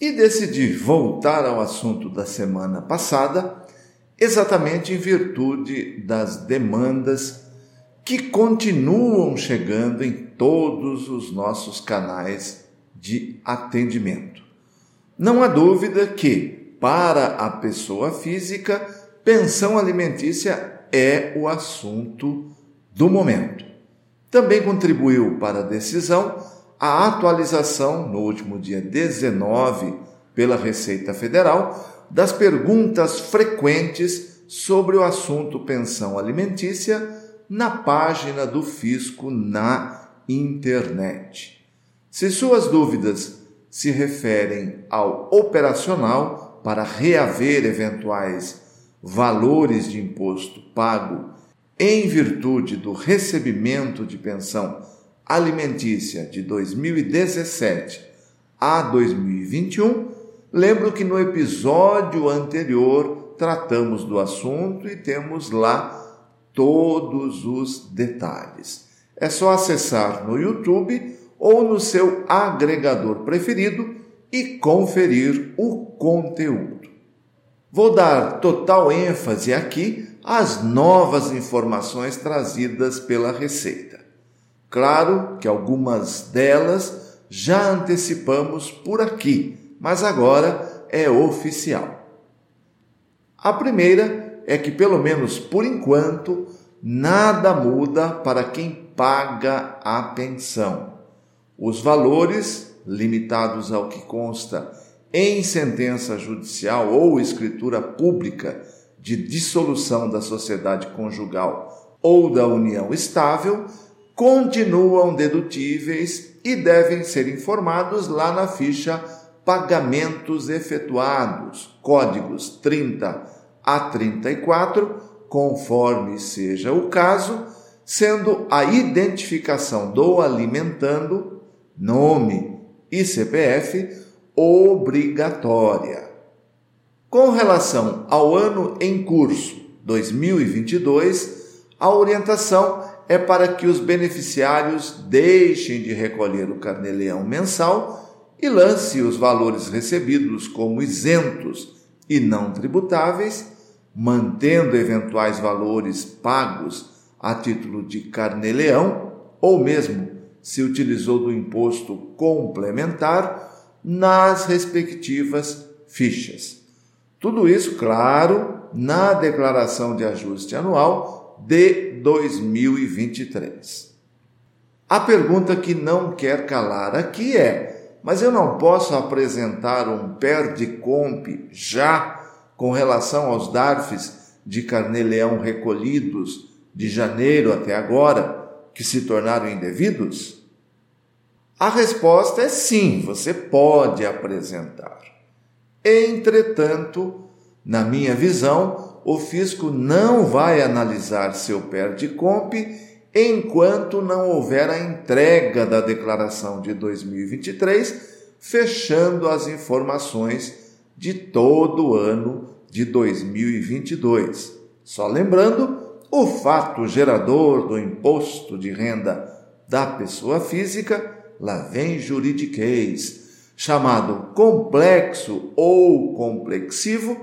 e decidi voltar ao assunto da semana passada, exatamente em virtude das demandas que continuam chegando em todos os nossos canais de atendimento. Não há dúvida que, para a pessoa física, pensão alimentícia é o assunto do momento. Também contribuiu para a decisão a atualização, no último dia 19, pela Receita Federal, das perguntas frequentes sobre o assunto pensão alimentícia na página do Fisco na internet. Se suas dúvidas se referem ao operacional para reaver eventuais valores de imposto pago em virtude do recebimento de pensão alimentícia de 2017 a 2021, lembro que no episódio anterior tratamos do assunto e temos lá todos os detalhes. É só acessar no YouTube ou no seu agregador preferido e conferir o conteúdo. Vou dar total ênfase aqui às novas informações trazidas pela Receita. Claro que algumas delas já antecipamos por aqui, mas agora é oficial. A primeira é que, pelo menos por enquanto, nada muda para quem paga a pensão. Os valores, limitados ao que consta em sentença judicial ou escritura pública de dissolução da sociedade conjugal ou da união estável, continuam dedutíveis e devem ser informados lá na ficha Pagamentos Efetuados, códigos 30 a 34, conforme seja o caso, sendo a identificação do alimentando, nome e CPF obrigatória. Com relação ao ano em curso 2022, a orientação é para que os beneficiários deixem de recolher o carnê-leão mensal e lance os valores recebidos como isentos e não tributáveis, mantendo eventuais valores pagos a título de carnê-leão ou mesmo se utilizou do imposto complementar nas respectivas fichas. Tudo isso, claro, na declaração de ajuste anual de 2023. A pergunta que não quer calar aqui é: mas eu não posso apresentar um PERDE-COMP já com relação aos DARFs de carnê-leão recolhidos de janeiro até agora, que se tornaram indevidos? A resposta é sim, você pode apresentar. Entretanto, na minha visão, o fisco não vai analisar seu PERDE-COMP enquanto não houver a entrega da declaração de 2023, fechando as informações de todo o ano de 2022. Só lembrando, o fato gerador do imposto de renda da pessoa física, lá vem juridiquês, chamado complexo ou complexivo,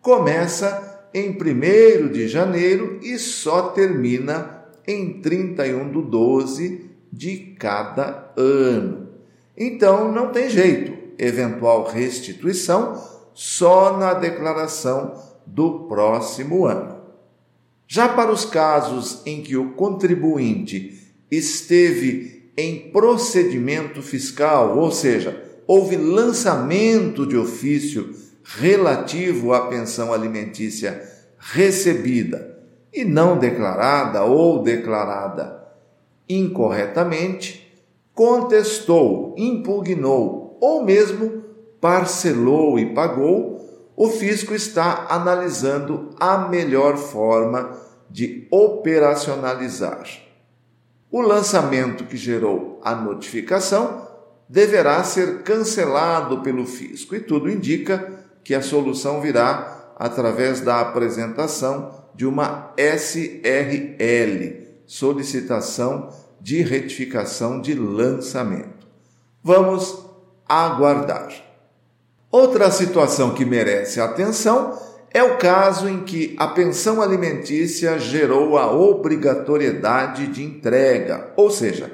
começa em 1 de janeiro e só termina em 31 de 12 de cada ano. Então não tem jeito, eventual restituição só na declaração do próximo ano. Já para os casos em que o contribuinte esteve em procedimento fiscal, ou seja, houve lançamento de ofício relativo à pensão alimentícia recebida e não declarada ou declarada incorretamente, contestou, impugnou ou mesmo parcelou e pagou, o fisco está analisando a melhor forma de operacionalizar. O lançamento que gerou a notificação deverá ser cancelado pelo fisco e tudo indica que a solução virá através da apresentação de uma SRL, solicitação de retificação de lançamento. Vamos aguardar. Outra situação que merece atenção é o caso em que a pensão alimentícia gerou a obrigatoriedade de entrega, ou seja,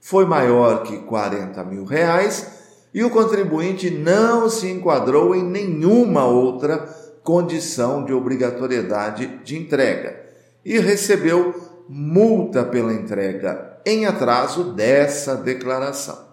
foi maior que 40 mil reais e o contribuinte não se enquadrou em nenhuma outra condição de obrigatoriedade de entrega e recebeu multa pela entrega em atraso dessa declaração.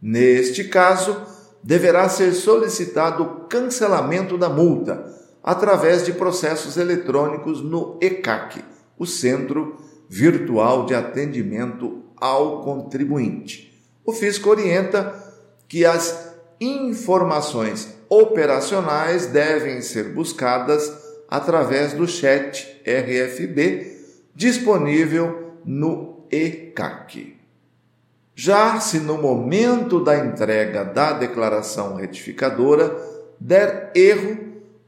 Neste caso, deverá ser solicitado o cancelamento da multa através de processos eletrônicos no ECAC, o Centro Virtual de Atendimento ao Contribuinte. O fisco orienta que as informações operacionais devem ser buscadas através do chat RFB disponível no ECAC. Já se no momento da entrega da declaração retificadora der erro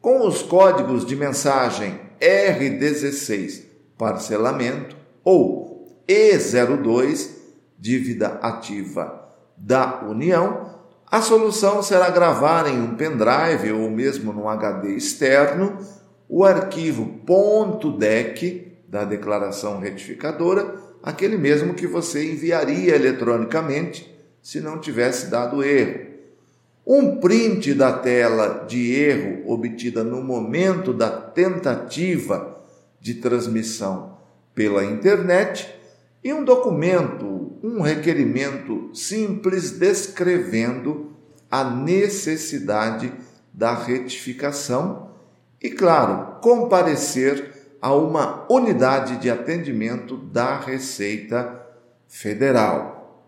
com os códigos de mensagem R16 parcelamento ou E02 dívida ativa da União, a solução será gravar em um pendrive ou mesmo num HD externo o arquivo .dec da declaração retificadora aquele mesmo que você enviaria eletronicamente se não tivesse dado erro. Um print da tela de erro obtida no momento da tentativa de transmissão pela internet e um documento, um requerimento simples descrevendo a necessidade da retificação e, claro, comparecer a uma unidade de atendimento da Receita Federal.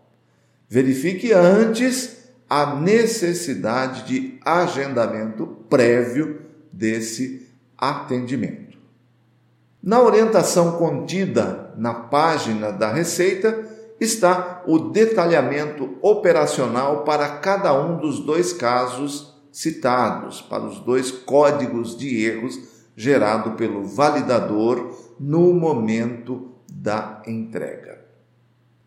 Verifique antes a necessidade de agendamento prévio desse atendimento. Na orientação contida na página da Receita está o detalhamento operacional para cada um dos dois casos citados, para os dois códigos de erros gerado pelo validador no momento da entrega.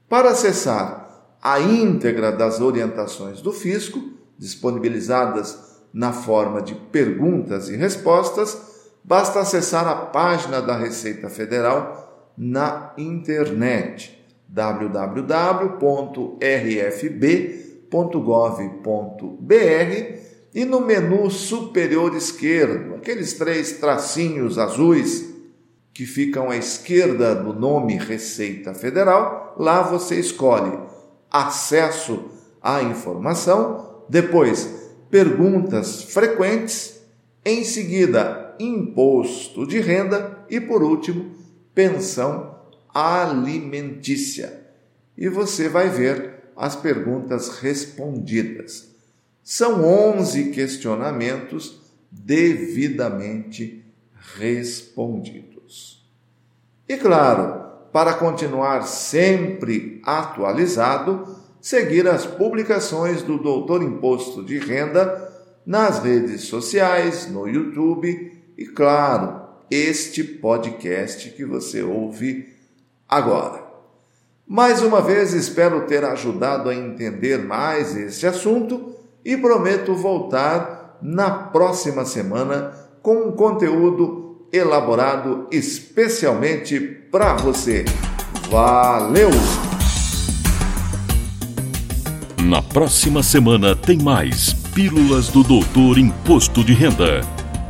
Para acessar a íntegra das orientações do fisco, disponibilizadas na forma de perguntas e respostas, basta acessar a página da Receita Federal na internet www.rfb.gov.br e no menu superior esquerdo, aqueles três tracinhos azuis que ficam à esquerda do nome Receita Federal, lá você escolhe acesso à informação, depois perguntas frequentes, em seguida imposto de renda e por último pensão alimentícia. E você vai ver as perguntas respondidas. São 11 questionamentos devidamente respondidos. E claro, para continuar sempre atualizado, seguir as publicações do Doutor Imposto de Renda nas redes sociais, no YouTube e, claro, este podcast que você ouve agora. Mais uma vez, espero ter ajudado a entender mais esse assunto e prometo voltar na próxima semana com um conteúdo elaborado especialmente para você. Valeu! Na próxima semana tem mais Pílulas do Doutor Imposto de Renda.